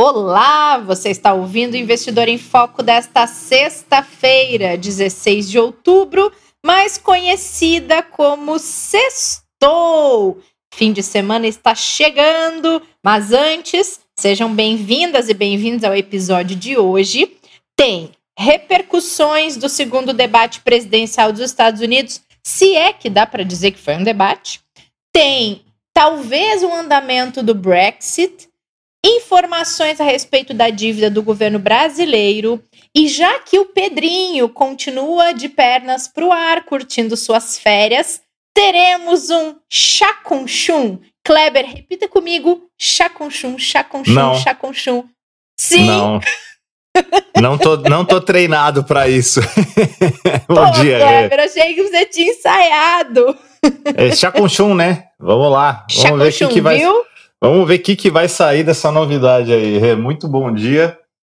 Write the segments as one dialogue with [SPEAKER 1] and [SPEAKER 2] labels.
[SPEAKER 1] Olá, você está ouvindo o Investidor em Foco desta sexta-feira, 16 de outubro, mais conhecida como Sextou. Fim de semana está chegando, mas antes, sejam bem-vindas e bem-vindos ao episódio de hoje. Tem repercussões do segundo debate presidencial dos Estados Unidos, se é que dá para dizer que foi um debate. Tem talvez o andamento do Brexit informações a respeito da dívida do governo brasileiro. E já que o Pedrinho continua de pernas para o ar, curtindo suas férias, teremos um chá com chum. Kleber, repita comigo: chá com chum, chá com chum,
[SPEAKER 2] Não.
[SPEAKER 1] chá com chum. Sim.
[SPEAKER 2] Não. Não tô, não tô treinado para isso. Bom
[SPEAKER 1] Pô,
[SPEAKER 2] dia.
[SPEAKER 1] Kleber, achei que você tinha ensaiado.
[SPEAKER 2] É, é chá com chum, né? Vamos lá. Vamos ver o que, que vai.
[SPEAKER 1] viu?
[SPEAKER 2] Vamos ver o que, que vai sair dessa novidade aí. Rê. Muito bom dia.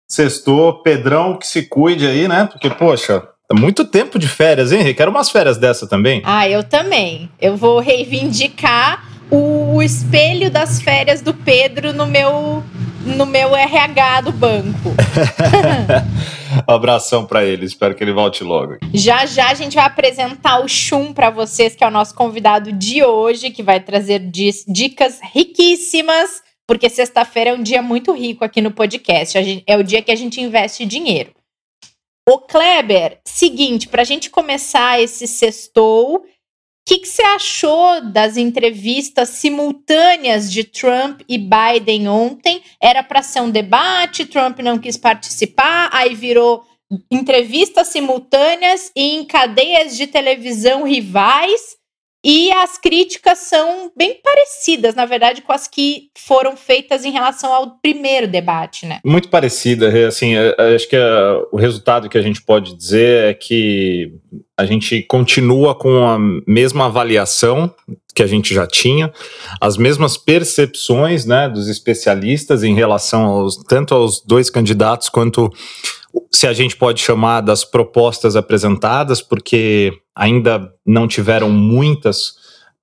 [SPEAKER 2] Sextou, Pedrão, que se cuide aí, né? Porque, poxa, é muito tempo de férias, hein, Rê? Quero umas férias dessa também.
[SPEAKER 1] Ah, eu também. Eu vou reivindicar o, o espelho das férias do Pedro no meu, no meu RH do banco.
[SPEAKER 2] Um abração para ele. Espero que ele volte logo.
[SPEAKER 1] Já já a gente vai apresentar o Chum para vocês, que é o nosso convidado de hoje, que vai trazer dicas riquíssimas, porque sexta-feira é um dia muito rico aqui no podcast. Gente- é o dia que a gente investe dinheiro. Ô Kleber, seguinte, para a gente começar esse sextou, o que você achou das entrevistas simultâneas de Trump e Biden ontem? Era para ser um debate, Trump não quis participar, aí virou entrevistas simultâneas em cadeias de televisão rivais. E as críticas são bem parecidas, na verdade, com as que foram feitas em relação ao primeiro debate, né?
[SPEAKER 2] Muito parecida, assim, é, é, acho que é, o resultado que a gente pode dizer é que a gente continua com a mesma avaliação que a gente já tinha, as mesmas percepções, né, dos especialistas em relação aos tanto aos dois candidatos quanto se a gente pode chamar das propostas apresentadas, porque ainda não tiveram muitas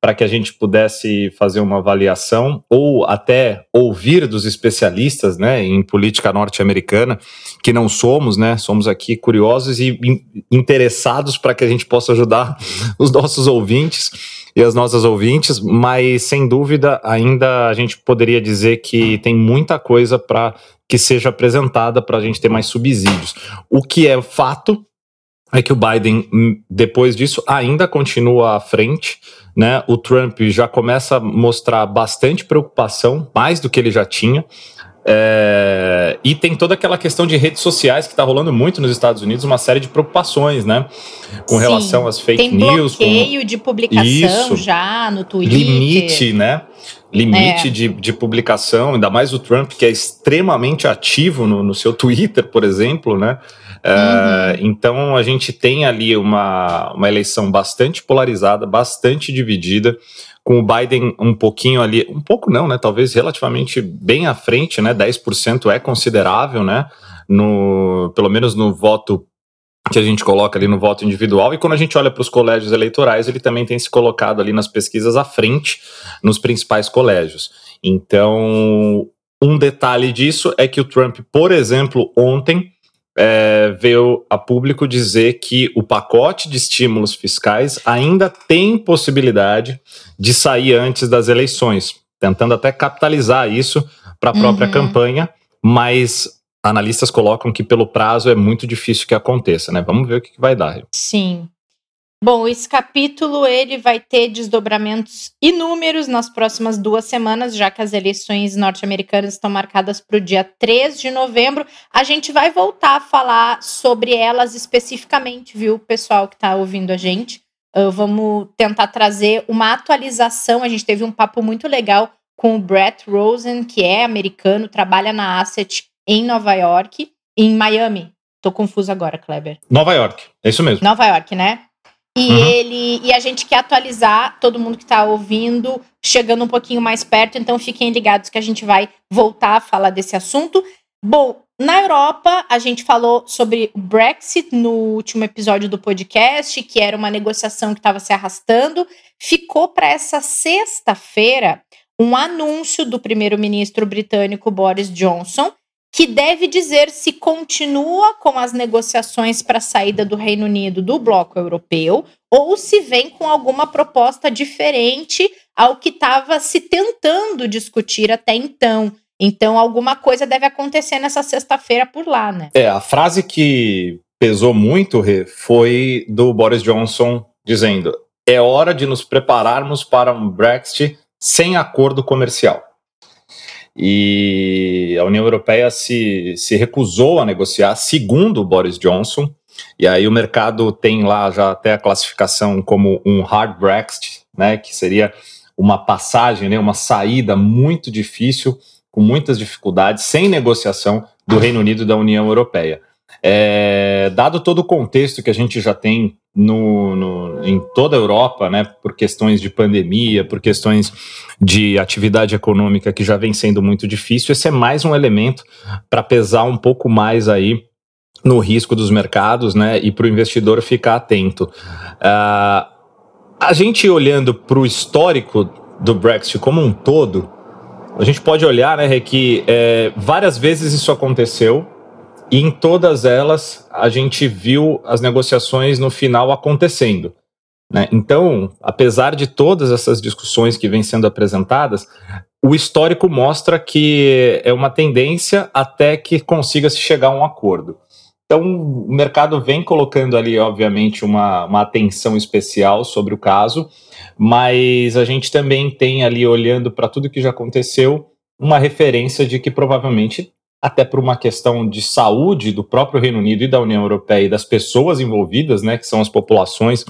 [SPEAKER 2] para que a gente pudesse fazer uma avaliação ou até ouvir dos especialistas, né, em política norte-americana, que não somos, né, somos aqui curiosos e in- interessados para que a gente possa ajudar os nossos ouvintes e as nossas ouvintes, mas sem dúvida ainda a gente poderia dizer que tem muita coisa para que seja apresentada para a gente ter mais subsídios. O que é fato é que o Biden, hum, depois disso, ainda continua à frente, né? O Trump já começa a mostrar bastante preocupação, mais do que ele já tinha. É, e tem toda aquela questão de redes sociais que está rolando muito nos Estados Unidos, uma série de preocupações, né? Com
[SPEAKER 1] Sim,
[SPEAKER 2] relação às fake
[SPEAKER 1] Tem
[SPEAKER 2] news, com
[SPEAKER 1] bloqueio de publicação
[SPEAKER 2] Isso.
[SPEAKER 1] já no Twitter.
[SPEAKER 2] limite, né? Limite
[SPEAKER 1] É.
[SPEAKER 2] de, de publicação, ainda mais o Trump, que é extremamente ativo no, no seu Twitter, por exemplo, né? É, Então a gente tem ali uma, uma eleição bastante polarizada, bastante dividida, com o Biden um pouquinho ali, um pouco não, né? Talvez relativamente bem à frente, né? 10% é considerável, né? No, pelo menos no voto que a gente coloca ali no voto individual, e quando a gente olha para os colégios eleitorais, ele também tem se colocado ali nas pesquisas à frente nos principais colégios. Então, um detalhe disso é que o Trump, por exemplo, ontem é, veio a público dizer que o pacote de estímulos fiscais ainda tem possibilidade de sair antes das eleições, tentando até capitalizar isso para a própria
[SPEAKER 1] Uhum.
[SPEAKER 2] campanha, mas analistas colocam que pelo prazo é muito difícil que aconteça, né? Vamos ver o que, que vai dar.
[SPEAKER 1] Sim. Bom, esse capítulo ele vai ter desdobramentos inúmeros nas próximas duas semanas, já que as eleições norte-americanas estão marcadas para o dia 3 de novembro. A gente vai voltar a falar sobre elas especificamente, viu, pessoal que está ouvindo a gente. Uh, vamos tentar trazer uma atualização. A gente teve um papo muito legal com o Brett Rosen, que é americano, trabalha na Asset em Nova York. em Miami. Tô confusa agora, Kleber.
[SPEAKER 2] Nova York, é isso mesmo.
[SPEAKER 1] Nova York, né? E uhum. ele e a gente quer atualizar todo mundo que está ouvindo, chegando um pouquinho mais perto, então fiquem ligados que a gente vai voltar a falar desse assunto. Bom, na Europa, a gente falou sobre o Brexit no último episódio do podcast, que era uma negociação que estava se arrastando. Ficou para essa sexta-feira um anúncio do primeiro-ministro britânico Boris Johnson, que deve dizer se continua com as negociações para a saída do Reino Unido do bloco europeu ou se vem com alguma proposta diferente ao que estava se tentando discutir até então. Então, alguma coisa deve acontecer nessa sexta-feira por lá, né?
[SPEAKER 2] É, a frase que pesou muito, Rê, foi do Boris Johnson dizendo: é hora de nos prepararmos para um Brexit sem acordo comercial e a União Europeia se, se recusou a negociar, segundo Boris Johnson, e aí o mercado tem lá já até a classificação como um hard Brexit, né, que seria uma passagem, né, uma saída muito difícil, com muitas dificuldades, sem negociação do Reino Unido e da União Europeia. É, dado todo o contexto que a gente já tem no, no, em toda a Europa, né, por questões de pandemia, por questões de atividade econômica que já vem sendo muito difícil, esse é mais um elemento para pesar um pouco mais aí no risco dos mercados, né, e para o investidor ficar atento. Uh, a gente olhando para o histórico do Brexit como um todo, a gente pode olhar, né, que é, várias vezes isso aconteceu e em todas elas a gente viu as negociações no final acontecendo. Né? Então, apesar de todas essas discussões que vêm sendo apresentadas, o histórico mostra que é uma tendência até que consiga se chegar a um acordo. Então, o mercado vem colocando ali, obviamente, uma, uma atenção especial sobre o caso, mas a gente também tem ali, olhando para tudo que já aconteceu, uma referência de que provavelmente até por uma questão de saúde do próprio Reino Unido e da União Europeia e das pessoas envolvidas, né, que são as populações,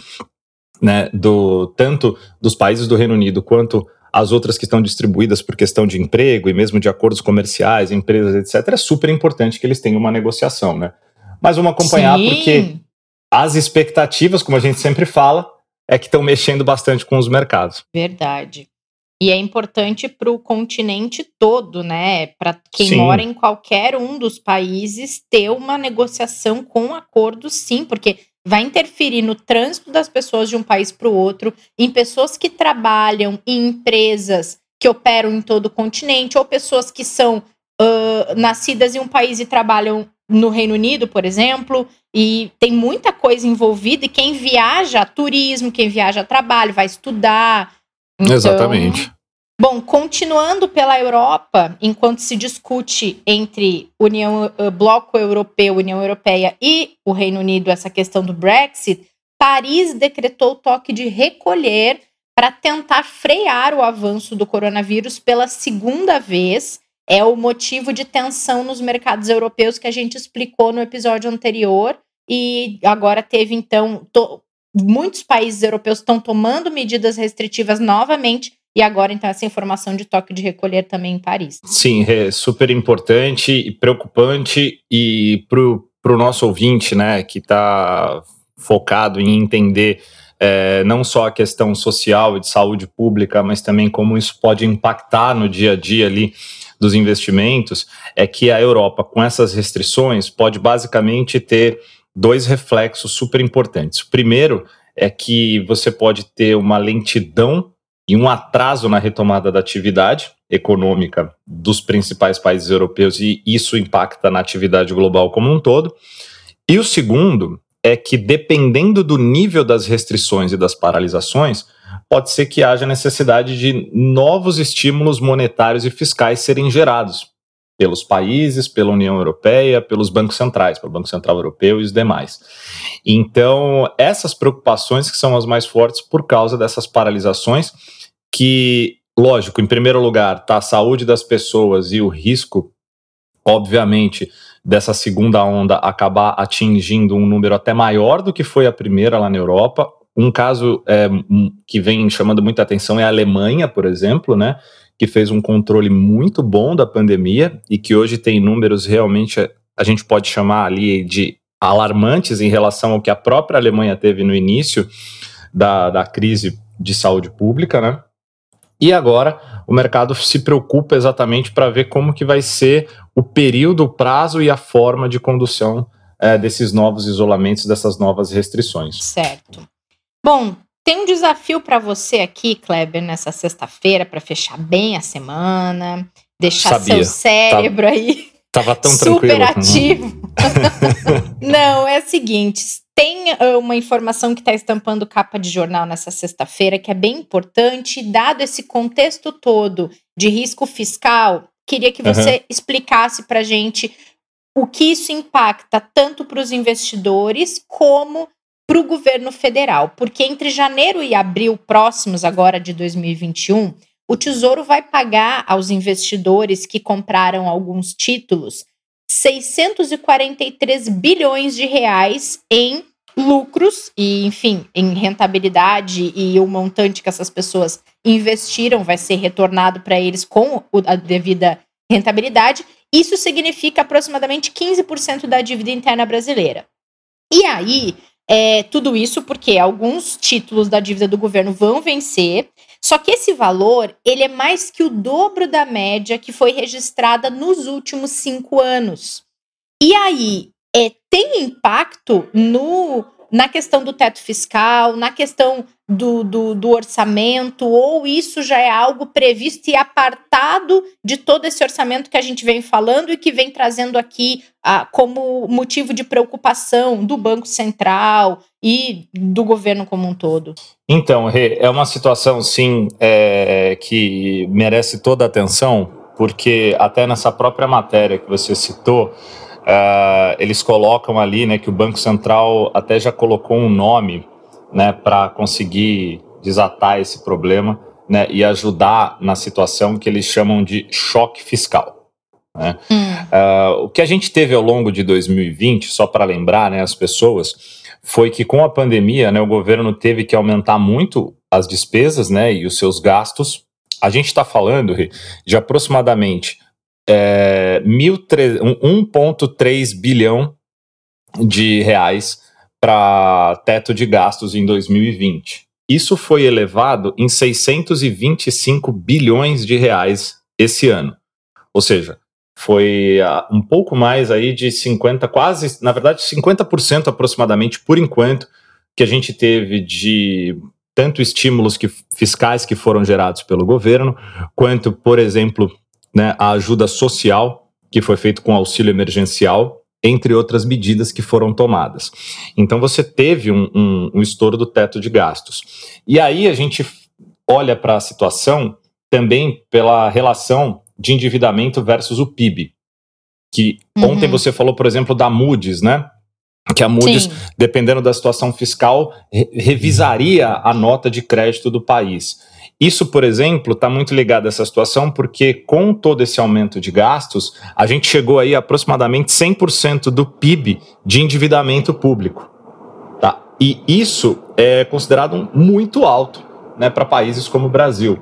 [SPEAKER 2] né, do tanto dos países do Reino Unido quanto as outras que estão distribuídas por questão de emprego e mesmo de acordos comerciais, empresas, etc. É super importante que eles tenham uma negociação, né? Mas vamos acompanhar Sim. porque as expectativas, como a gente sempre fala, é que estão mexendo bastante com os mercados.
[SPEAKER 1] Verdade. E é importante para o continente todo, né? Para quem sim. mora em qualquer um dos países ter uma negociação com acordo, sim, porque vai interferir no trânsito das pessoas de um país para o outro, em pessoas que trabalham em empresas que operam em todo o continente, ou pessoas que são uh, nascidas em um país e trabalham no Reino Unido, por exemplo, e tem muita coisa envolvida. E quem viaja, turismo, quem viaja a trabalho, vai estudar,
[SPEAKER 2] então, Exatamente.
[SPEAKER 1] Bom, continuando pela Europa, enquanto se discute entre União, uh, Bloco Europeu, União Europeia e o Reino Unido essa questão do Brexit, Paris decretou o toque de recolher para tentar frear o avanço do coronavírus pela segunda vez. É o motivo de tensão nos mercados europeus que a gente explicou no episódio anterior. E agora teve, então, muitos países europeus estão tomando medidas restritivas novamente e agora, então, essa informação de toque de recolher também em Paris.
[SPEAKER 2] Sim, é super importante e preocupante. E para o nosso ouvinte, né, que está focado em entender é, não só a questão social e de saúde pública, mas também como isso pode impactar no dia a dia ali dos investimentos, é que a Europa, com essas restrições, pode basicamente ter dois reflexos super importantes. O primeiro é que você pode ter uma lentidão e um atraso na retomada da atividade econômica dos principais países europeus, e isso impacta na atividade global como um todo. E o segundo é que, dependendo do nível das restrições e das paralisações, pode ser que haja necessidade de novos estímulos monetários e fiscais serem gerados pelos países, pela União Europeia, pelos bancos centrais, pelo Banco Central Europeu e os demais. Então, essas preocupações que são as mais fortes por causa dessas paralisações, que, lógico, em primeiro lugar, está a saúde das pessoas e o risco, obviamente, dessa segunda onda acabar atingindo um número até maior do que foi a primeira lá na Europa. Um caso é, que vem chamando muita atenção é a Alemanha, por exemplo, né? Que fez um controle muito bom da pandemia e que hoje tem números realmente a gente pode chamar ali de alarmantes em relação ao que a própria Alemanha teve no início da, da crise de saúde pública, né? E agora o mercado se preocupa exatamente para ver como que vai ser o período, o prazo e a forma de condução é, desses novos isolamentos, dessas novas restrições.
[SPEAKER 1] Certo. Bom, tem um desafio para você aqui, Kleber, nessa sexta-feira, para fechar bem a semana, deixar Sabia. seu cérebro Tava... aí
[SPEAKER 2] Tava tão
[SPEAKER 1] super ativo. Não, é o seguinte: tem uh, uma informação que está estampando capa de jornal nessa sexta-feira que é bem importante, dado esse contexto todo de risco fiscal. Queria que você uhum. explicasse para gente o que isso impacta tanto para os investidores como para o governo federal, porque entre janeiro e abril próximos agora de 2021 o Tesouro vai pagar aos investidores que compraram alguns títulos 643 bilhões de reais em lucros e, enfim, em rentabilidade e o montante que essas pessoas investiram vai ser retornado para eles com a devida rentabilidade. Isso significa aproximadamente 15% da dívida interna brasileira. E aí, é, tudo isso porque alguns títulos da dívida do governo vão vencer só que esse valor ele é mais que o dobro da média que foi registrada nos últimos cinco anos. E aí é, tem impacto no na questão do teto fiscal, na questão do, do, do, orçamento, ou isso já é algo previsto e apartado de todo esse orçamento que a gente vem falando e que vem trazendo aqui ah, como motivo de preocupação do Banco Central e do governo como um todo?
[SPEAKER 2] Então, Rê, é uma situação, sim, é, que merece toda a atenção, porque até nessa própria matéria que você citou, Uh, eles colocam ali né, que o Banco Central até já colocou um nome né, para conseguir desatar esse problema né, e ajudar na situação que eles chamam de choque fiscal. Né? Hum. Uh, o que a gente teve ao longo de 2020, só para lembrar né, as pessoas, foi que com a pandemia né, o governo teve que aumentar muito as despesas né, e os seus gastos. A gente está falando de aproximadamente é, 1,3 bilhão de reais para teto de gastos em 2020. Isso foi elevado em 625 bilhões de reais esse ano. Ou seja, foi uh, um pouco mais aí de 50, quase, na verdade, 50% aproximadamente por enquanto que a gente teve de tanto estímulos que, fiscais que foram gerados pelo governo, quanto, por exemplo, né, a ajuda social, que foi feito com auxílio emergencial, entre outras medidas que foram tomadas. Então você teve um, um, um estouro do teto de gastos. E aí a gente olha para a situação também pela relação de endividamento versus o PIB. Que uhum. ontem você falou, por exemplo, da Moody's, né? Que a Moody's, Sim. dependendo da situação fiscal, re revisaria a nota de crédito do país. Isso, por exemplo, está muito ligado a essa situação porque, com todo esse aumento de gastos, a gente chegou aí a aproximadamente 100% do PIB de endividamento público. Tá? E isso é considerado muito alto né, para países como o Brasil.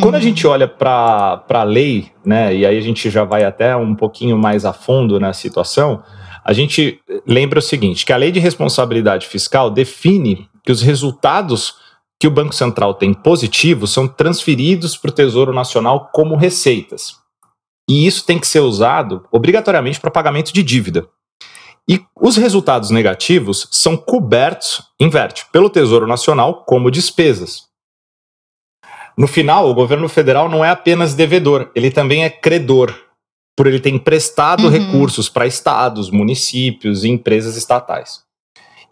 [SPEAKER 2] Quando a uhum. gente olha para a lei, né, e aí a gente já vai até um pouquinho mais a fundo na situação, a gente lembra o seguinte: que a lei de responsabilidade fiscal define que os resultados que o Banco Central tem positivos são transferidos para o Tesouro Nacional como receitas. E isso tem que ser usado obrigatoriamente para pagamento de dívida. E os resultados negativos são cobertos, inverte, pelo Tesouro Nacional como despesas. No final, o governo federal não é apenas devedor, ele também é credor, por ele ter emprestado uhum. recursos para estados, municípios e empresas estatais.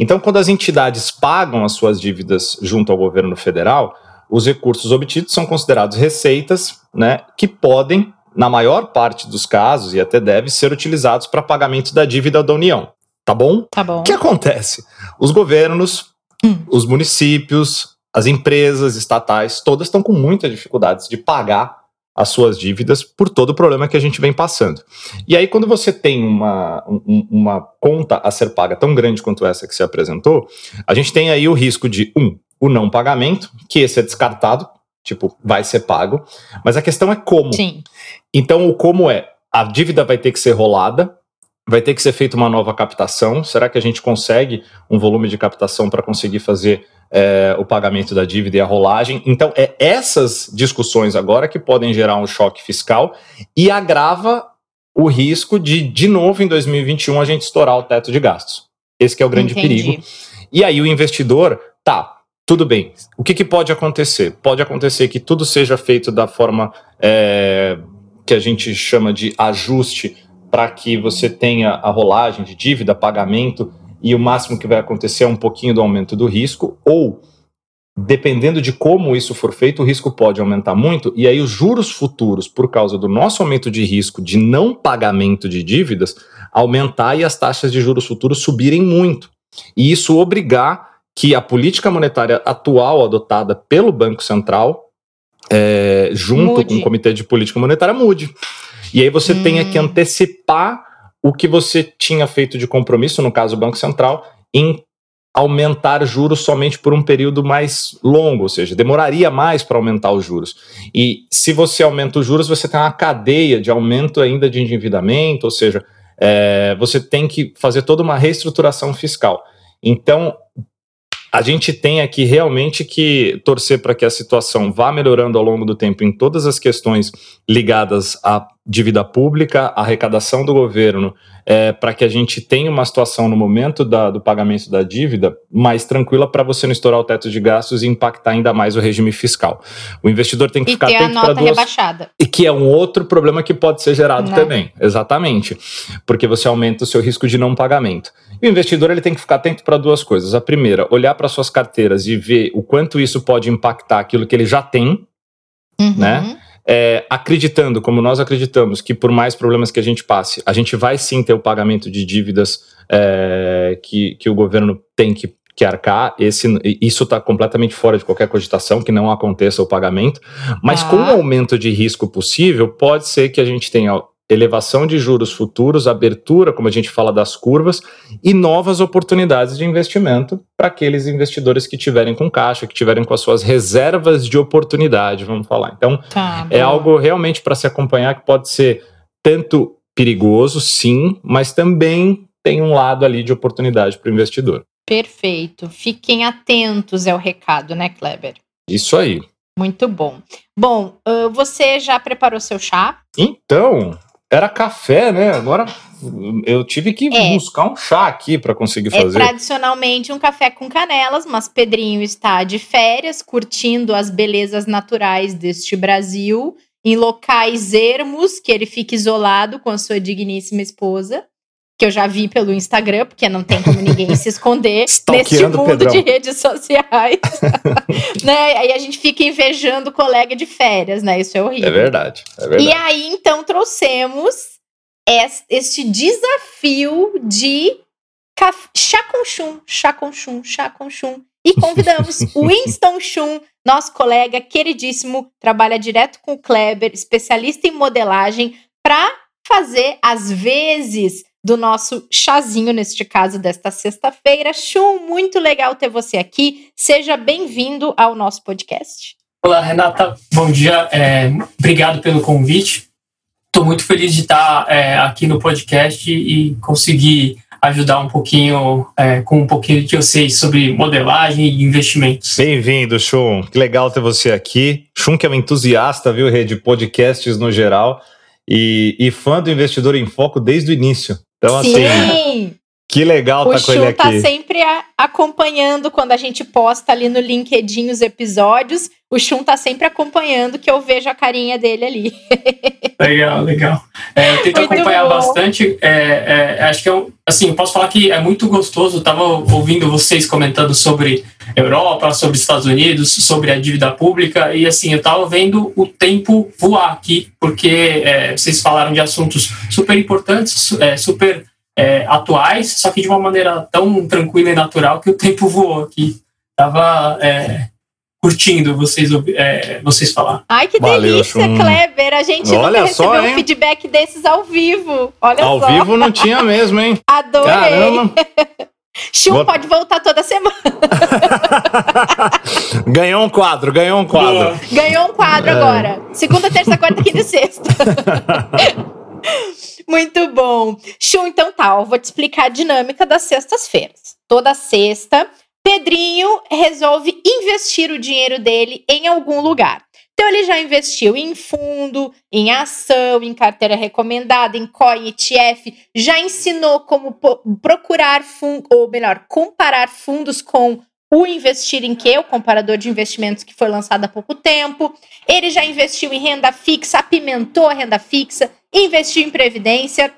[SPEAKER 2] Então, quando as entidades pagam as suas dívidas junto ao governo federal, os recursos obtidos são considerados receitas, né, que podem, na maior parte dos casos, e até deve ser utilizados para pagamento da dívida da União. Tá bom?
[SPEAKER 1] Tá bom.
[SPEAKER 2] O que acontece? Os governos, hum. os municípios, as empresas estatais, todas estão com muitas dificuldades de pagar as suas dívidas por todo o problema que a gente vem passando. E aí, quando você tem uma, um, uma conta a ser paga tão grande quanto essa que se apresentou, a gente tem aí o risco de, um, o não pagamento, que esse é descartado, tipo, vai ser pago, mas a questão é como.
[SPEAKER 1] Sim.
[SPEAKER 2] Então, o como é, a dívida vai ter que ser rolada, vai ter que ser feita uma nova captação. Será que a gente consegue um volume de captação para conseguir fazer é, o pagamento da dívida e a rolagem? Então, é essas discussões agora que podem gerar um choque fiscal e agrava o risco de, de novo, em 2021, a gente estourar o teto de gastos. Esse é o grande Entendi. perigo. E aí o investidor, tá, tudo bem. O que, que, pode acontecer? Pode acontecer que tudo seja feito da forma é, que a gente chama de ajuste para que você tenha a rolagem de dívida, pagamento, e o máximo que vai acontecer é um pouquinho do aumento do risco, ou dependendo de como isso for feito, o risco pode aumentar muito, e aí os juros futuros, por causa do nosso aumento de risco de não pagamento de dívidas, aumentar e as taxas de juros futuros subirem muito. E isso obrigar que a política monetária atual adotada pelo Banco Central, é, junto mude. com o Comitê de Política Monetária, mude. E aí você hum. tenha que antecipar o que você tinha feito de compromisso, no caso o Banco Central, em aumentar juros somente por um período mais longo, ou seja, demoraria mais para aumentar os juros. E se você aumenta os juros, você tem uma cadeia de aumento ainda de endividamento, ou seja, é, você tem que fazer toda uma reestruturação fiscal. Então, a gente tem aqui realmente que torcer para que a situação vá melhorando ao longo do tempo em todas as questões ligadas à dívida pública, à arrecadação do governo, é, para que a gente tenha uma situação no momento da, do pagamento da dívida mais tranquila para você não estourar o teto de gastos e impactar ainda mais o regime fiscal. O investidor tem que
[SPEAKER 1] e
[SPEAKER 2] ficar
[SPEAKER 1] ter atento a nota duas... rebaixada.
[SPEAKER 2] E que é um outro problema que pode ser gerado não. Né? também, exatamente, porque você aumenta o seu risco de não pagamento. E o investidor ele tem que ficar atento para duas coisas. A primeira, olhar para suas carteiras e ver o quanto isso pode impactar aquilo que ele já tem, uhum. né? É, acreditando, como nós acreditamos, que por mais problemas que a gente passe, a gente vai sim ter o pagamento de dívidas é, que, que o governo tem que, que arcar. Esse, isso está completamente fora de qualquer cogitação, que não aconteça o pagamento. Mas ah. com o aumento de risco possível, pode ser que a gente tenha elevação de juros futuros, abertura, como a gente fala das curvas, e novas oportunidades de investimento para aqueles investidores que tiverem com caixa, que tiverem com as suas reservas de oportunidade, vamos falar. Então, tá, é algo realmente para se acompanhar que pode ser tanto perigoso, sim, mas também tem um lado ali de oportunidade para o investidor.
[SPEAKER 1] Perfeito. Fiquem atentos é o recado, né, Kleber?
[SPEAKER 2] Isso aí.
[SPEAKER 1] Muito bom. Bom, você já preparou seu chá?
[SPEAKER 2] Então, era café, né? Agora eu tive que é. buscar um chá aqui para conseguir é fazer.
[SPEAKER 1] É tradicionalmente um café com canelas, mas Pedrinho está de férias, curtindo as belezas naturais deste Brasil, em locais ermos, que ele fica isolado com a sua digníssima esposa que eu já vi pelo Instagram, porque não tem como ninguém se esconder neste mundo Pedrão. de redes sociais. né? Aí a gente fica invejando o colega de férias, né? Isso é horrível.
[SPEAKER 2] É verdade, é verdade.
[SPEAKER 1] E aí, então, trouxemos este desafio de chá com chum, chá com chum, chá com chum. E convidamos o Winston Chum, nosso colega queridíssimo, trabalha direto com o Kleber, especialista em modelagem, para fazer, às vezes, do nosso chazinho, neste caso desta sexta-feira. Chum, muito legal ter você aqui. Seja bem-vindo ao nosso podcast.
[SPEAKER 3] Olá, Renata. Bom dia. É, obrigado pelo convite. Estou muito feliz de estar é, aqui no podcast e conseguir ajudar um pouquinho, é, com um pouquinho que eu sei sobre modelagem e investimentos.
[SPEAKER 2] Bem-vindo, Chum. Que legal ter você aqui. Chum que é um entusiasta, viu, Rede? Podcasts no geral. E, e, fã do Investidor em Foco desde o início. Então, Sim. assim, que legal
[SPEAKER 1] o
[SPEAKER 2] tá com ele
[SPEAKER 1] aqui. O tá sempre a, acompanhando quando a gente posta ali no LinkedIn os episódios. O Chum tá sempre acompanhando, que eu vejo a carinha dele ali.
[SPEAKER 3] Legal, legal. É, eu tento muito acompanhar bom. bastante. É, é, acho que eu, assim, posso falar que é muito gostoso. Eu tava ouvindo vocês comentando sobre Europa, sobre Estados Unidos, sobre a dívida pública, e assim, eu tava vendo o tempo voar aqui, porque é, vocês falaram de assuntos super importantes, é, super é, atuais, só que de uma maneira tão tranquila e natural que o tempo voou aqui. Tava é, curtindo vocês, é, vocês falar.
[SPEAKER 1] Ai, que Valeu, delícia, Chum. Kleber. A gente Olha nunca recebeu só, um feedback desses ao vivo. Olha
[SPEAKER 2] ao
[SPEAKER 1] só.
[SPEAKER 2] Ao vivo não tinha mesmo, hein?
[SPEAKER 1] Adorei. Caramba. Chum pode voltar toda semana.
[SPEAKER 2] ganhou um quadro, ganhou um quadro. Boa.
[SPEAKER 1] Ganhou um quadro é. agora. Segunda, terça, quarta, quinta e sexta. Muito bom. Show, então tá, eu vou te explicar a dinâmica das sextas-feiras. Toda sexta, Pedrinho resolve investir o dinheiro dele em algum lugar. Então ele já investiu em fundo, em ação, em carteira recomendada, em COI, ETF, já ensinou como procurar fundo, ou melhor, comparar fundos com o Investir em Que, o comparador de investimentos que foi lançado há pouco tempo. Ele já investiu em renda fixa, apimentou a renda fixa, investiu em previdência.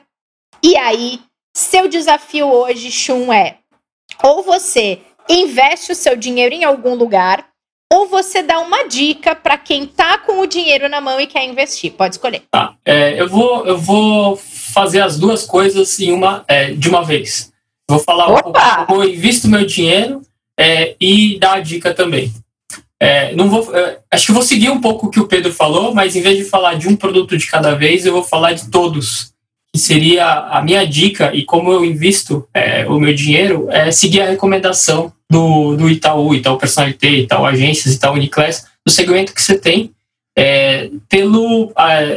[SPEAKER 1] E aí, seu desafio hoje, Chum, é ou você investe o seu dinheiro em algum lugar, ou você dá uma dica para quem tá com o dinheiro na mão e quer investir. Pode escolher.
[SPEAKER 3] Tá. É, eu, vou, eu vou fazer as duas coisas em uma, é, de uma vez. Vou falar Opa! como eu invisto meu dinheiro é, e dar a dica também. É, não vou, é, acho que vou seguir um pouco o que o Pedro falou, mas em vez de falar de um produto de cada vez, eu vou falar de todos. Que seria a minha dica e como eu invisto é, o meu dinheiro, é seguir a recomendação do, do Itaú, Itaú Personalité, Itaú Agências, Itaú Uniclass, do segmento que você tem, é, pelo,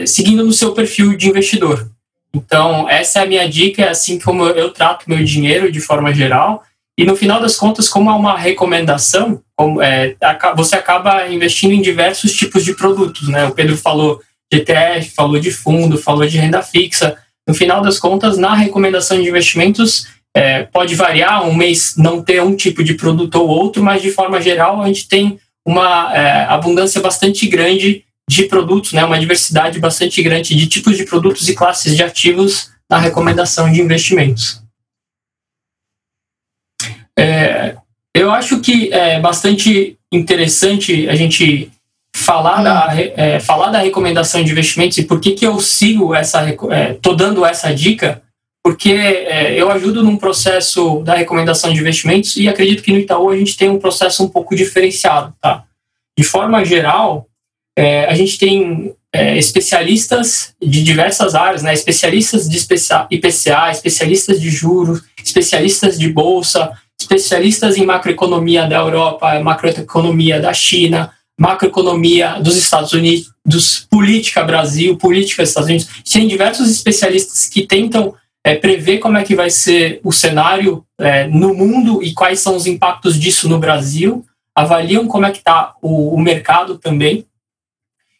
[SPEAKER 3] seguindo no seu perfil de investidor. Então, essa é a minha dica, é assim como eu trato meu dinheiro de forma geral e no final das contas, como há uma recomendação, como, é, você acaba investindo em diversos tipos de produtos. Né? O Pedro falou de ETF, falou de fundo, falou de renda fixa. No final das contas, na recomendação de investimentos, é, pode variar, um mês não ter um tipo de produto ou outro, mas de forma geral a gente tem uma é, abundância bastante grande de produtos, né, uma diversidade bastante grande de tipos de produtos e classes de ativos na recomendação de investimentos. É, eu acho que é bastante interessante a gente falar, da, hum. é, falar da recomendação de investimentos e por que, que eu sigo essa, estou é, dando essa dica, porque é, eu ajudo num processo da recomendação de investimentos e acredito que no Itaú a gente tem um processo um pouco diferenciado. Tá? De forma geral, é, a gente tem é, especialistas de diversas áreas, né? especialistas de IPCA, especialistas de juros, especialistas de bolsa, especialistas em macroeconomia da Europa, macroeconomia da China, macroeconomia dos Estados Unidos, política Brasil, política Estados Unidos. Tem diversos especialistas que tentam é, prever como é que vai ser o cenário é, no mundo e quais são os impactos disso no Brasil, avaliam como é que está o, o, mercado também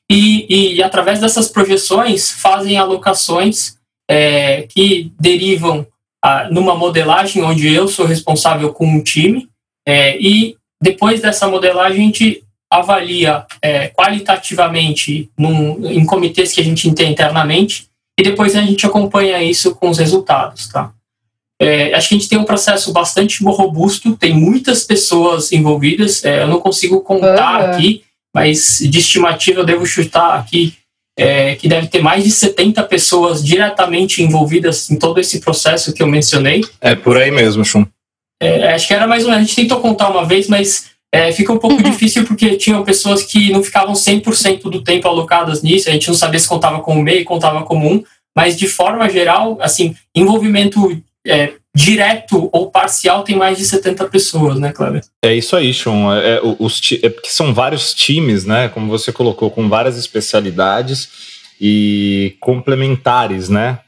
[SPEAKER 3] e, e, e, através dessas projeções fazem alocações é, que derivam numa modelagem onde eu sou responsável com um time é, e depois dessa modelagem a gente avalia é, qualitativamente num, em comitês que a gente tem internamente e depois a gente acompanha isso com os resultados, tá? É, acho que a gente tem um processo bastante robusto, tem muitas pessoas envolvidas, é, eu não consigo contar uhum. aqui, mas de estimativa eu devo chutar aqui é, que deve ter mais de 70 pessoas diretamente envolvidas em todo esse processo que eu mencionei.
[SPEAKER 2] É por aí mesmo, Chum.
[SPEAKER 3] É, acho que era mais ou menos, a gente tentou contar uma vez, mas é, fica um pouco difícil porque tinham pessoas que não ficavam 100% do tempo alocadas nisso, a gente não sabia se contava como meio, contava como um, mas de forma geral, assim, envolvimento é, direto ou parcial tem mais de 70 pessoas, né, Cleber?
[SPEAKER 2] É isso aí, Sean. É, é, os, é porque são vários times, né? Como você colocou, com várias especialidades e complementares, né?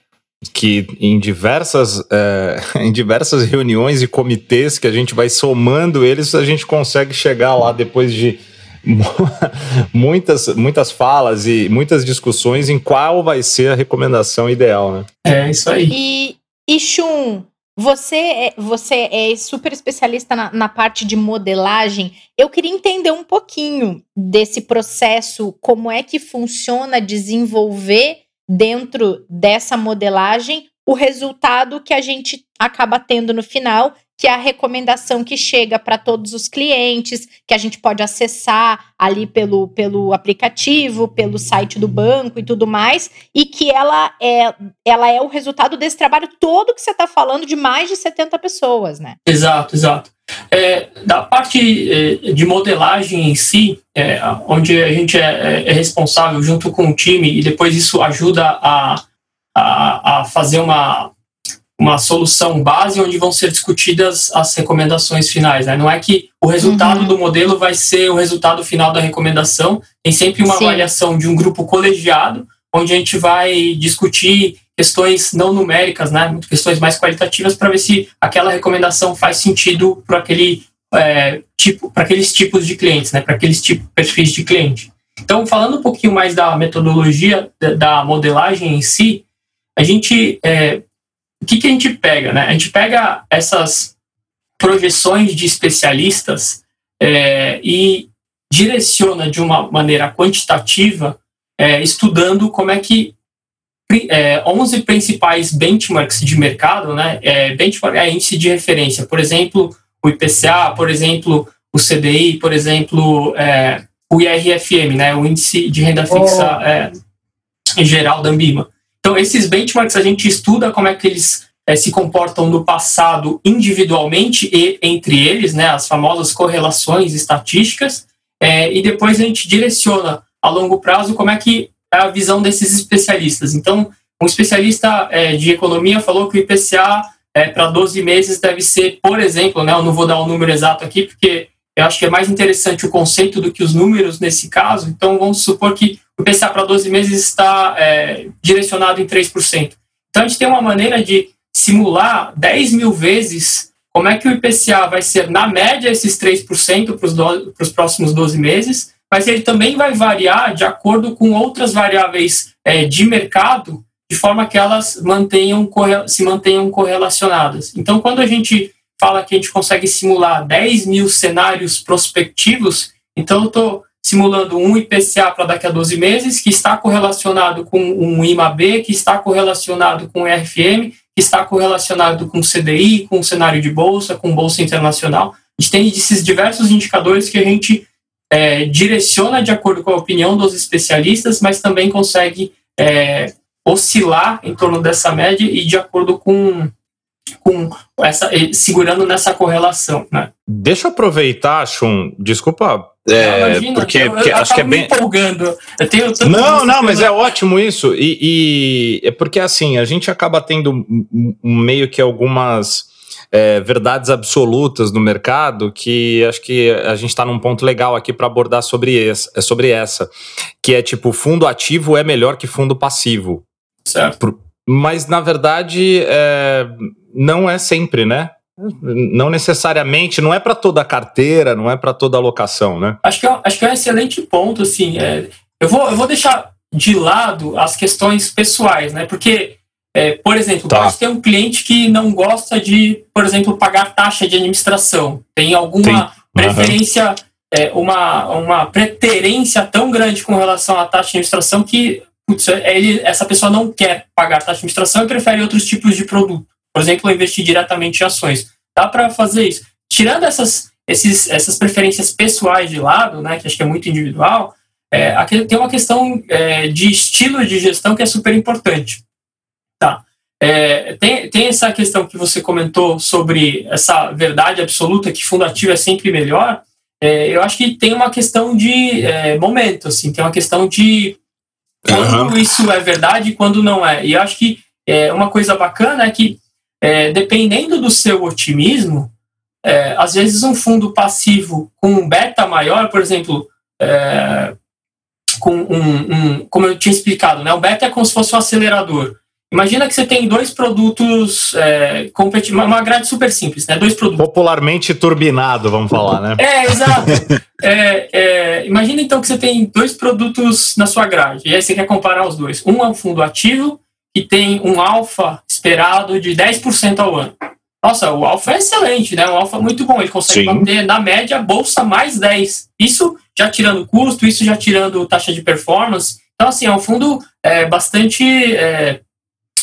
[SPEAKER 2] Que em diversas, é, em diversas reuniões e comitês que a gente vai somando eles, a gente consegue chegar lá depois de muitas, muitas falas e muitas discussões em qual vai ser a recomendação ideal, né?
[SPEAKER 3] É isso aí.
[SPEAKER 1] E, e Chum, você é, você é super especialista na, na, parte de modelagem. Eu queria entender um pouquinho desse processo, como é que funciona desenvolver dentro dessa modelagem o resultado que a gente acaba tendo no final que é a recomendação que chega para todos os clientes, que a gente pode acessar ali pelo, pelo aplicativo, pelo site do banco e tudo mais, e que ela é, ela é o resultado desse trabalho todo que você está falando de mais de 70 pessoas, né?
[SPEAKER 3] Exato, exato. É, da parte é, de modelagem em si, é, onde a gente é, é, responsável junto com o time, e depois isso ajuda a, a, a fazer uma uma solução base onde vão ser discutidas as recomendações finais. Né? Não é que o resultado uhum. do modelo vai ser o resultado final da recomendação, tem sempre uma Sim. avaliação de um grupo colegiado, onde a gente vai discutir questões não numéricas, né, questões mais qualitativas para ver se aquela recomendação faz sentido para aquele é, tipo, para aqueles tipos de clientes, né, para aqueles tipos perfis de cliente. Então, falando um pouquinho mais da metodologia da modelagem em si, a gente é, o que, que a gente pega, né? A gente pega essas projeções de especialistas é, e direciona de uma maneira quantitativa, é, estudando como é que é, 11 principais benchmarks de mercado, né? É, benchmark é índice de referência, por exemplo, o IPCA, por exemplo, o CDI, por exemplo, é, o IRFM, né? O índice de renda fixa oh. é, em geral da Ambima. Então, esses benchmarks a gente estuda como é que eles é, se comportam no passado individualmente e entre eles, né? As famosas correlações estatísticas. É, e depois a gente direciona a longo prazo como é que é a visão desses especialistas. Então, um especialista é, de economia falou que o IPCA para 12 meses deve ser, por exemplo, né, eu não vou dar o um número exato aqui, porque eu acho que é mais interessante o conceito do que os números nesse caso. Então, vamos supor que o IPCA para 12 meses está é, direcionado em 3%. Então, a gente tem uma maneira de simular 10 mil vezes como é que o IPCA vai ser, na média, esses 3% para os próximos 12 meses, mas ele também vai variar de acordo com outras variáveis é, de mercado, de forma que elas mantenham, se mantenham correlacionadas. Então, quando a gente fala que a gente consegue simular 10 mil cenários prospectivos, então eu estou simulando um IPCA para daqui a 12 meses, que está correlacionado com um IMAB, que está correlacionado com o RFM, que está correlacionado com o CDI, com o cenário de bolsa, com bolsa internacional. A gente tem esses diversos indicadores que a gente é, direciona de acordo com a opinião dos especialistas, mas também consegue é, oscilar em torno dessa média e de acordo com, com essa segurando nessa correlação. Né?
[SPEAKER 2] Deixa eu aproveitar, Chum, desculpa. É, não, imagina, porque, eu, porque
[SPEAKER 3] eu
[SPEAKER 2] acho que é bem.
[SPEAKER 3] empolgando. Eu tenho
[SPEAKER 2] não, não, mas é ótimo isso. E, e, é porque assim, a gente acaba tendo meio que algumas é, verdades absolutas no mercado que acho que a gente está num ponto legal aqui para abordar sobre essa, é sobre essa, que é tipo, fundo ativo é melhor que fundo passivo.
[SPEAKER 3] Certo.
[SPEAKER 2] Mas, na verdade, é, não é sempre, né? Não necessariamente, não é para toda a carteira, não é para toda a alocação, né?
[SPEAKER 3] Acho que, é, acho que é um excelente ponto, assim. É, eu, vou, eu vou deixar de lado as questões pessoais, né? Porque é, por exemplo, tá. pode ter um cliente que não gosta de, por exemplo, pagar taxa de administração. Tem alguma preferência, uhum. é, uma, uma preterência tão grande com relação à taxa de administração que putz, ele, essa pessoa não quer pagar taxa de administração e prefere outros tipos de produto. Por exemplo, investir diretamente em ações. Dá para fazer isso. Tirando essas, esses, essas preferências pessoais de lado, né, que acho que é muito individual, é, tem uma questão é, de estilo de gestão que é super importante. Tá. É, tem, tem essa questão que você comentou sobre essa verdade absoluta que fundativo é sempre melhor. É, eu acho que tem uma questão de é, momento, assim, tem uma questão de quando uhum. isso é verdade e quando não é. E eu acho que é, uma coisa bacana é que, é, dependendo do seu otimismo, é, às vezes um fundo passivo com um beta maior, por exemplo, é, com um, um, como eu tinha explicado, né, o beta é como se fosse um acelerador. Imagina que você tem dois produtos, é, uma grade super simples, né? Dois produtos.
[SPEAKER 2] Popularmente turbinado, vamos falar, né?
[SPEAKER 3] é, exato. é, é, imagina então que você tem dois produtos na sua grade, e aí você quer comparar os dois. Um é um fundo ativo, que tem um alfa esperado de 10% ao ano. Nossa, o alfa é excelente, né? Um alfa muito bom, ele consegue Sim. manter, na média, a bolsa mais 10. Isso já tirando custo, isso já tirando taxa de performance. Então, assim, é um fundo é, bastante é,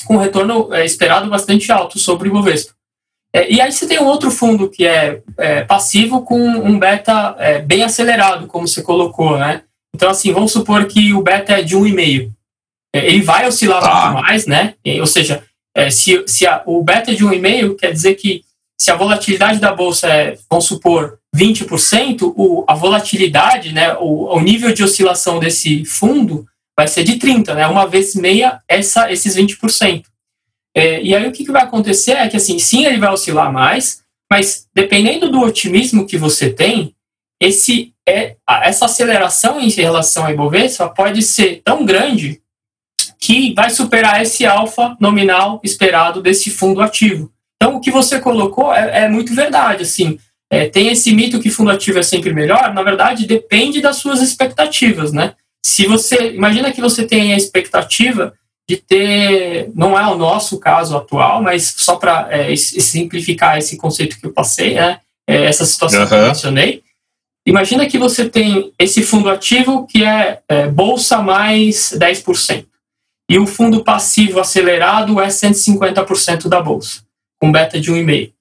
[SPEAKER 3] com retorno é, esperado bastante alto sobre o Ibovespa. É, e aí você tem um outro fundo que é, é passivo com um beta é, bem acelerado, como você colocou, né? Então, assim, vamos supor que o beta é de 1,5. É, ele vai oscilar ah. muito mais, né? ou seja, é, se, se a, o beta é de 1,5, quer dizer que se a volatilidade da bolsa é, vamos supor, 20%, o, a volatilidade, né, o, o nível de oscilação desse fundo vai ser de 30, né? Uma vez meia, essa, esses 20%. É, e aí o que, que vai acontecer é que, assim, sim, ele vai oscilar mais, mas dependendo do otimismo que você tem, esse, é, essa aceleração em relação ao Ibovespa pode ser tão grande que vai superar esse alfa nominal esperado desse fundo ativo. Então, o que você colocou é, é muito verdade. Assim, é, tem esse mito que fundo ativo é sempre melhor. Na verdade, depende das suas expectativas, né? Se você imagina que você tem a expectativa de ter, não é o nosso caso atual, mas só para é, simplificar esse conceito que eu passei, né? É, essa situação uhum. que eu mencionei. Imagina que você tem esse fundo ativo que é, é bolsa mais 10%. E o fundo passivo acelerado é 150% da bolsa, com beta de 1,5%.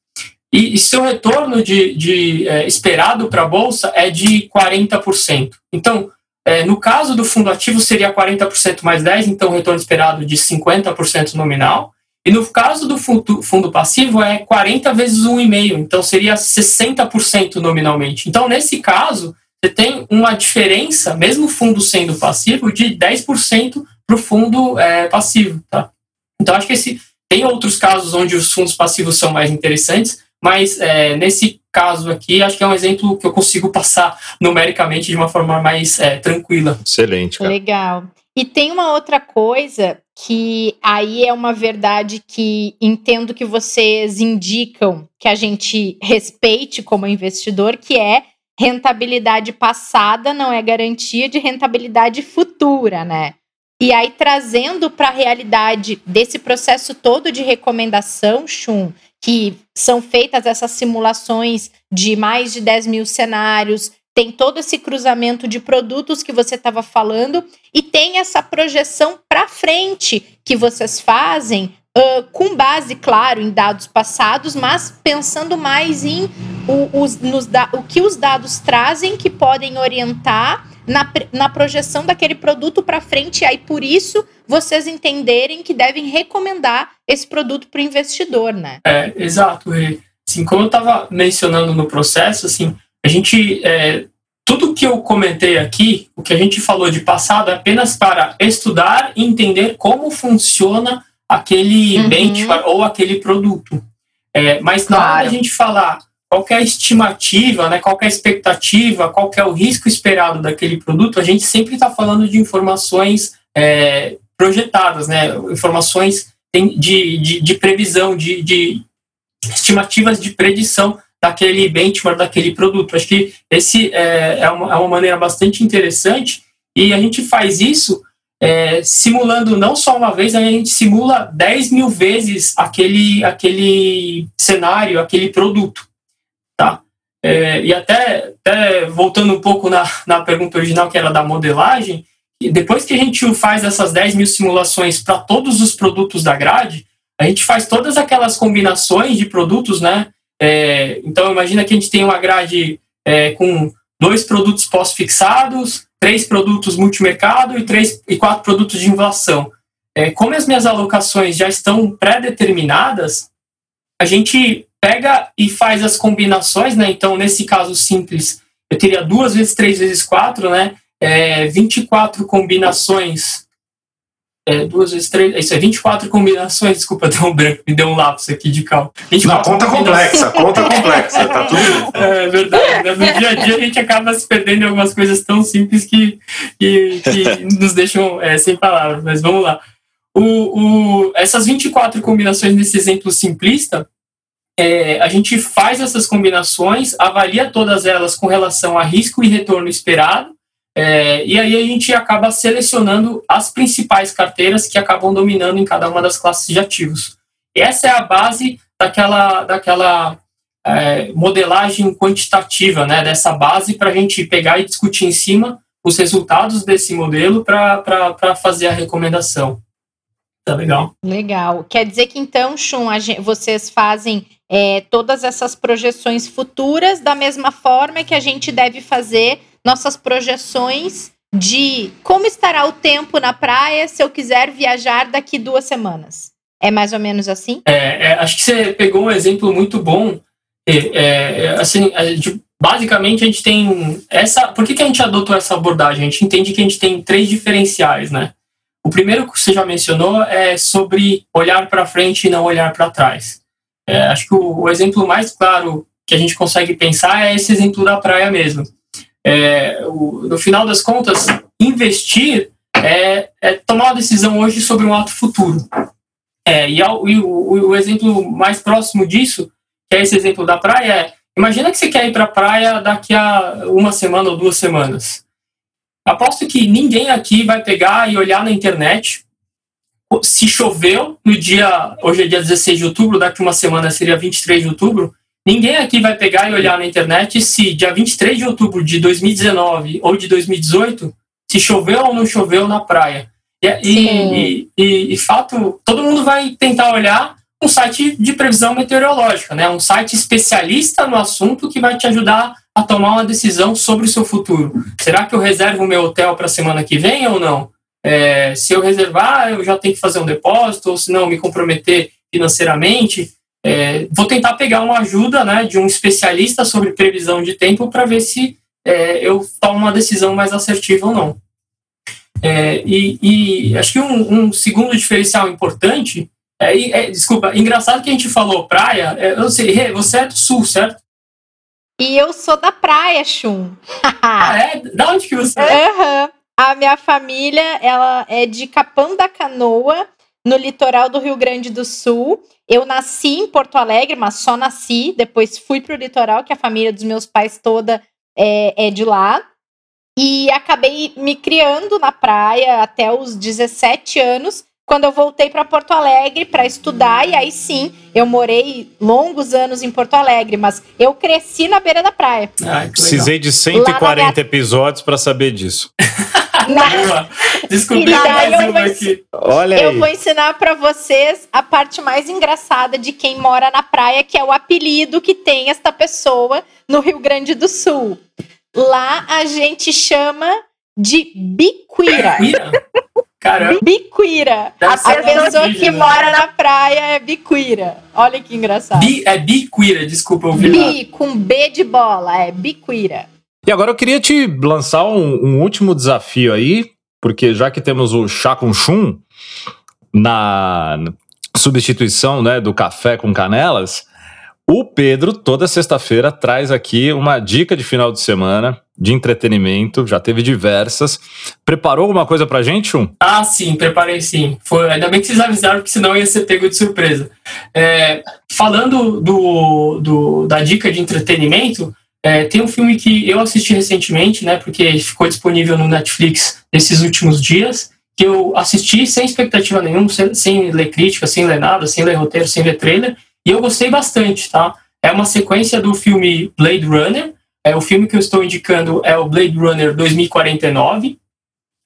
[SPEAKER 3] E, e seu retorno de, de é, esperado para a bolsa é de 40%. Então, é, no caso do fundo ativo, seria 40% mais 10%, então o retorno esperado de 50% nominal. E no caso do fundo, passivo, é 40 vezes 1,5%, então seria 60% nominalmente. Então, nesse caso, você tem uma diferença, mesmo o fundo sendo passivo, de 10% para o fundo é, passivo. Tá? Então, acho que esse, tem outros casos onde os fundos passivos são mais interessantes, mas é, nesse caso aqui, acho que é um exemplo que eu consigo passar numericamente de uma forma mais é, tranquila.
[SPEAKER 2] Excelente. Cara.
[SPEAKER 1] Legal. E tem uma outra coisa que aí é uma verdade que entendo que vocês indicam que a gente respeite como investidor, que é rentabilidade passada não é garantia de rentabilidade futura, né? E aí, trazendo para a realidade desse processo todo de recomendação, Chum, que são feitas essas simulações de mais de 10 mil cenários, tem todo esse cruzamento de produtos que você estava falando e tem essa projeção para frente que vocês fazem uh, com base, claro, em dados passados, mas pensando mais em o, os, nos, o que os dados trazem que podem orientar na, na projeção daquele produto para frente, aí por isso vocês entenderem que devem recomendar esse produto para o investidor, né?
[SPEAKER 3] É, exato. Assim, como eu estava mencionando no processo, assim, a gente é, tudo que eu comentei aqui, o que a gente falou de passado, é apenas para estudar e entender como funciona aquele uhum. benchmark ou aquele produto. É, mas claro. na hora a gente falar qual é a estimativa, né, qual é a expectativa, qual é o risco esperado daquele produto, a gente sempre está falando de informações é, projetadas, né, informações de, de, de previsão, de, de, estimativas de predição daquele benchmark, daquele produto. Acho que esse é, é, uma, é uma maneira bastante interessante e a gente faz isso é, simulando não só uma vez, a gente simula 10 mil vezes aquele, aquele cenário, aquele produto. É, e até, até, voltando um pouco na, na pergunta original, que era da modelagem, depois que a gente faz essas 10 mil simulações para todos os produtos da grade, a gente faz todas aquelas combinações de produtos, né? É, então, imagina que a gente tem uma grade é, com dois produtos pós-fixados, três produtos multimercado e, três, e quatro produtos de inflação. É, como as minhas alocações já estão pré-determinadas, a gente pega e faz as combinações, né? Então, nesse caso simples, eu teria duas vezes três vezes quatro, né? É, 24 combinações. É, duas vezes três. Isso é 24 combinações. Desculpa, deu um branco, me deu um lápis aqui de cal.
[SPEAKER 4] Não, conta complexa, conta complexa, tá tudo
[SPEAKER 3] É verdade. Né? No dia a dia a gente acaba se perdendo em algumas coisas tão simples que, que, que nos deixam é, sem palavras. Mas vamos lá. O, o, essas 24 combinações nesse exemplo simplista, é, a gente faz essas combinações, avalia todas elas com relação a risco e retorno esperado, é, e aí a gente acaba selecionando as principais carteiras que acabam dominando em cada uma das classes de ativos. Essa é a base daquela, daquela é, modelagem quantitativa, né, dessa base para a gente pegar e discutir em cima os resultados desse modelo para fazer a recomendação. Tá legal.
[SPEAKER 1] Legal. Quer dizer que então, Chum, vocês fazem é, todas essas projeções futuras da mesma forma que a gente deve fazer nossas projeções de como estará o tempo na praia se eu quiser viajar daqui duas semanas. É mais ou menos assim?
[SPEAKER 3] É, é acho que você pegou um exemplo muito bom. É, assim, basicamente a gente tem essa. Por que, que a gente adotou essa abordagem? A gente entende que a gente tem três diferenciais, né? O primeiro que você já mencionou é sobre olhar para frente e não olhar para trás. É, acho que o, o, exemplo mais claro que a gente consegue pensar é esse exemplo da praia mesmo. É, o, no final das contas, investir é, é tomar uma decisão hoje sobre um ato futuro. É, e, ao, e o, o, exemplo mais próximo disso, que é esse exemplo da praia, é imagina que você quer ir para a praia daqui a uma semana ou duas semanas. Aposto que ninguém aqui vai pegar e olhar na internet se choveu no dia, hoje é dia 16 de outubro, daqui uma semana seria 23 de outubro, ninguém aqui vai pegar e olhar na internet se dia 23 de outubro de 2019 ou de 2018, se choveu ou não choveu na praia. E, e, e, e, fato, todo mundo vai tentar olhar um site de previsão meteorológica, né? um site especialista no assunto que vai te ajudar a tomar uma decisão sobre o seu futuro. Será que eu reservo o meu hotel para a semana que vem ou não? É, se eu reservar, eu já tenho que fazer um depósito, ou se não, me comprometer financeiramente. É, vou tentar pegar uma ajuda né, de um especialista sobre previsão de tempo para ver se é, eu tomo uma decisão mais assertiva ou não. É, e, e, acho que um, um, segundo diferencial importante é, é, desculpa, engraçado que a gente falou praia, é, eu sei, você é do sul, certo?
[SPEAKER 1] E eu sou da praia, Chum.
[SPEAKER 3] ah, é? Da onde que você
[SPEAKER 1] é? Uhum. A minha família, ela é de Capão da Canoa, no litoral do Rio Grande do Sul. Eu nasci em Porto Alegre, mas só nasci. Depois fui para o litoral, que a família dos meus pais toda é, é de lá. E acabei me criando na praia até os 17 anos, quando eu voltei para Porto Alegre para estudar. E aí sim, eu morei longos anos em Porto Alegre, mas eu cresci na beira da praia.
[SPEAKER 2] Ai, Precisei de 140 minha... episódios para saber disso.
[SPEAKER 3] Na... Descobri mais
[SPEAKER 1] eu vou, aqui. Olha eu aí. vou ensinar para vocês a parte mais engraçada de quem mora na praia, que é o apelido que tem esta pessoa no Rio Grande do Sul. Lá a gente chama de biquira.
[SPEAKER 3] Caramba.
[SPEAKER 1] Biquira. a pessoa que mora na praia é biquira. Olha que engraçado.
[SPEAKER 3] Bi, é biquira, desculpa ouvir.
[SPEAKER 1] Bi, com B de bola, é biquira.
[SPEAKER 2] E agora eu queria te lançar um, um último desafio aí, porque já que temos o chá com chum na substituição né, do café com canelas, o Pedro, toda sexta-feira, traz aqui uma dica de final de semana de entretenimento, já teve diversas. Preparou alguma coisa pra gente, Chum?
[SPEAKER 3] Ah, sim, preparei sim. Foi, ainda bem que vocês avisaram, porque senão ia ser pego de surpresa. É, falando do, do, da dica de entretenimento, é, tem um filme que eu assisti recentemente, né, porque ficou disponível no Netflix nesses últimos dias, que eu assisti sem expectativa nenhuma, sem, sem ler crítica, sem ler nada, sem ler roteiro, sem ver trailer, e eu gostei bastante, tá? É uma sequência do filme Blade Runner. É, o filme que eu estou indicando é o Blade Runner 2049.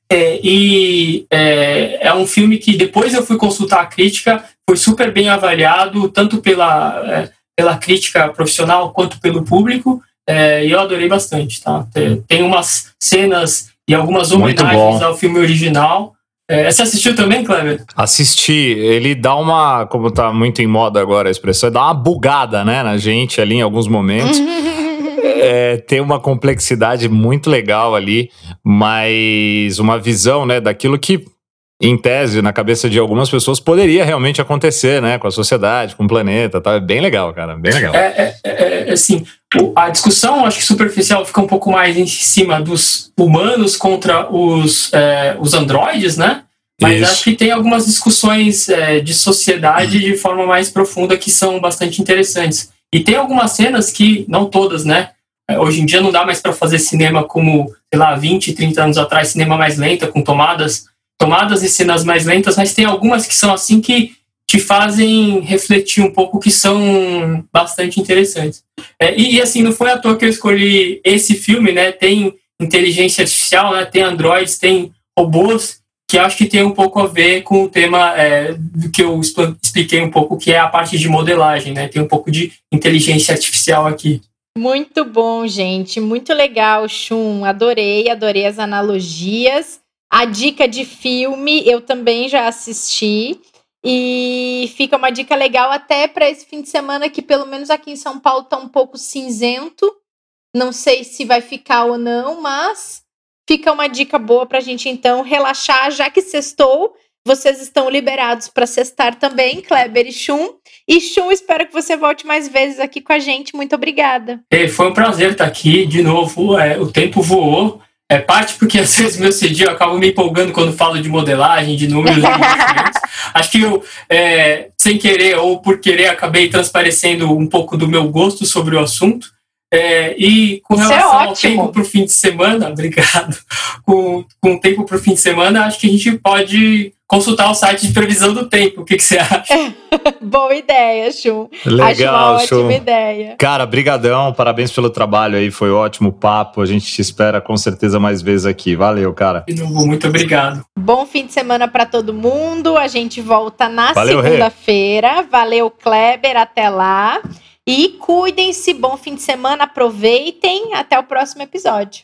[SPEAKER 3] É, e é, é, um filme que depois eu fui consultar a crítica, foi super bem avaliado, tanto pela, é, pela crítica profissional quanto pelo público. É, e eu adorei bastante, tá? Tem umas cenas e algumas homenagens ao filme original. É, você assistiu também, Cleber?
[SPEAKER 2] Assisti. Ele dá uma, como tá muito em moda agora a expressão, dá uma bugada, né, na gente ali em alguns momentos. é, tem uma complexidade muito legal ali, mas uma visão, né, daquilo que em tese, na cabeça de algumas pessoas, poderia realmente acontecer, né? Com a sociedade, com o planeta, tá? É bem legal, cara, bem legal.
[SPEAKER 3] É, é, é, é assim, a discussão, acho que superficial, fica um pouco mais em cima dos humanos contra os, é, os androides, né? Mas Isso. acho que tem algumas discussões é, de sociedade de forma mais profunda que são bastante interessantes. E tem algumas cenas que, não todas, né? É, hoje em dia não dá mais para fazer cinema como, sei lá, 20, 30 anos atrás, cinema mais lenta, com tomadas tomadas e cenas mais lentas, mas tem algumas que são assim que te fazem refletir um pouco, que são bastante interessantes. É, e, e, assim, não foi à toa que eu escolhi esse filme, né? Tem inteligência artificial, né? tem androids, tem robôs, que acho que tem um pouco a ver com o tema é, do que eu expliquei um pouco, que é a parte de modelagem, né? Tem um pouco de inteligência artificial aqui.
[SPEAKER 1] Muito bom, gente. Muito legal, Chum. Adorei, adorei as analogias. A dica de filme eu também já assisti. E fica uma dica legal até para esse fim de semana, que pelo menos aqui em São Paulo tá um pouco cinzento. Não sei se vai ficar ou não, mas fica uma dica boa para a gente então relaxar, já que sextou. Vocês estão liberados para sextar também, Kleber e Chum. E Chum, espero que você volte mais vezes aqui com a gente. Muito obrigada.
[SPEAKER 3] foi um prazer estar aqui de novo. É, o tempo voou. É parte porque às vezes meu CD eu acabo me empolgando quando falo de modelagem, de números. Acho que eu, é, sem querer ou por querer, acabei transparecendo um pouco do meu gosto sobre o assunto. É, e com Isso é relação é ao tempo para o fim de semana, obrigado. Com, com o tempo para o fim de semana, acho que a gente pode consultar o site de previsão do tempo. O que, que você acha?
[SPEAKER 1] Boa ideia, Chu.
[SPEAKER 2] Legal,
[SPEAKER 1] Acho uma ótima ideia.
[SPEAKER 2] Cara, brigadão, parabéns pelo trabalho aí, foi ótimo papo. A gente te espera com certeza mais vezes aqui. Valeu, cara.
[SPEAKER 3] De novo, muito obrigado.
[SPEAKER 1] Bom fim de semana para todo mundo. A gente volta na segunda-feira. Valeu, Kleber. Até lá. E cuidem-se, bom fim de semana, aproveitem. Até o próximo episódio.